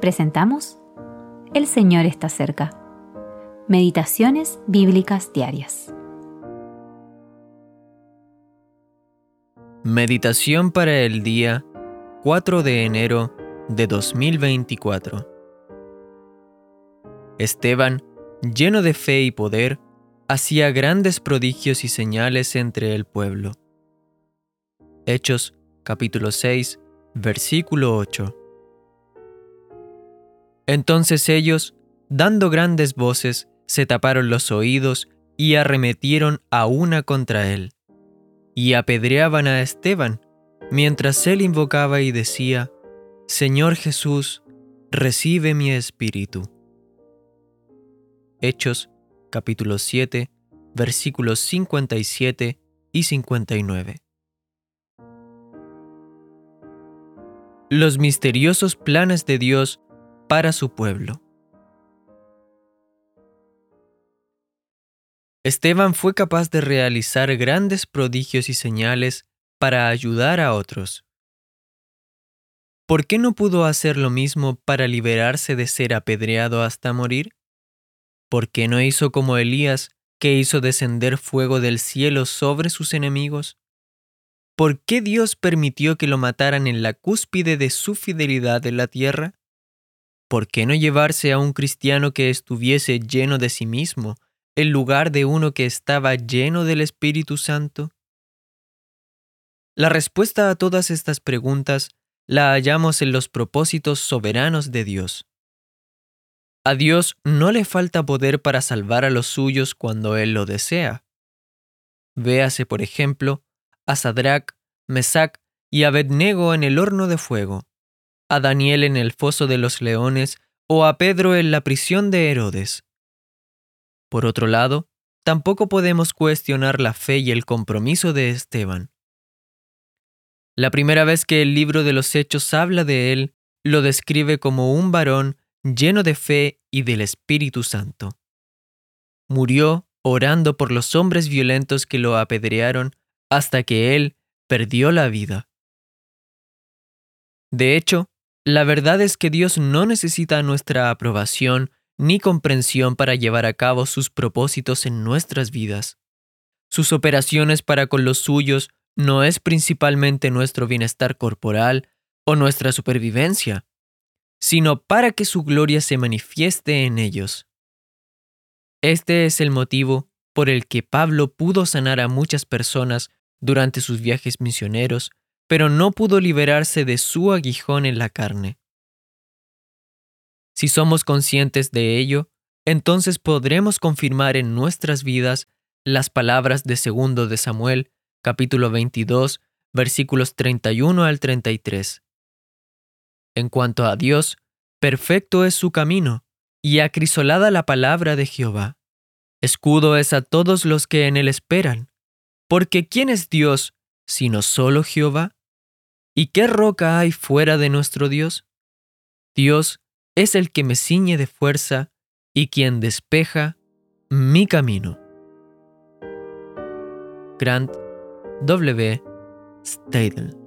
presentamos El Señor está cerca. Meditaciones bíblicas diarias. Meditación para el día 4 de enero de 2024. Esteban, lleno de fe y poder, hacía grandes prodigios y señales entre el pueblo. Hechos capítulo 6, versículo 8. Entonces ellos, dando grandes voces, se taparon los oídos y arremetieron a una contra él, y apedreaban a Esteban, mientras él invocaba y decía, Señor Jesús, recibe mi espíritu. Hechos capítulo 7, versículos 57 y 59. Los misteriosos planes de Dios para su pueblo. Esteban fue capaz de realizar grandes prodigios y señales para ayudar a otros. ¿Por qué no pudo hacer lo mismo para liberarse de ser apedreado hasta morir? ¿Por qué no hizo como Elías, que hizo descender fuego del cielo sobre sus enemigos? ¿Por qué Dios permitió que lo mataran en la cúspide de su fidelidad en la tierra? ¿Por qué no llevarse a un cristiano que estuviese lleno de sí mismo en lugar de uno que estaba lleno del Espíritu Santo? La respuesta a todas estas preguntas la hallamos en los propósitos soberanos de Dios. A Dios no le falta poder para salvar a los suyos cuando Él lo desea. Véase, por ejemplo, a Sadrach, Mesach y Abednego en el horno de fuego a Daniel en el foso de los leones o a Pedro en la prisión de Herodes. Por otro lado, tampoco podemos cuestionar la fe y el compromiso de Esteban. La primera vez que el libro de los Hechos habla de él, lo describe como un varón lleno de fe y del Espíritu Santo. Murió orando por los hombres violentos que lo apedrearon hasta que él perdió la vida. De hecho, la verdad es que Dios no necesita nuestra aprobación ni comprensión para llevar a cabo sus propósitos en nuestras vidas. Sus operaciones para con los suyos no es principalmente nuestro bienestar corporal o nuestra supervivencia, sino para que su gloria se manifieste en ellos. Este es el motivo por el que Pablo pudo sanar a muchas personas durante sus viajes misioneros pero no pudo liberarse de su aguijón en la carne. Si somos conscientes de ello, entonces podremos confirmar en nuestras vidas las palabras de segundo de Samuel, capítulo 22, versículos 31 al 33. En cuanto a Dios, perfecto es su camino, y acrisolada la palabra de Jehová. Escudo es a todos los que en él esperan, porque ¿quién es Dios sino solo Jehová? ¿Y qué roca hay fuera de nuestro Dios? Dios es el que me ciñe de fuerza y quien despeja mi camino. Grant W. Stadel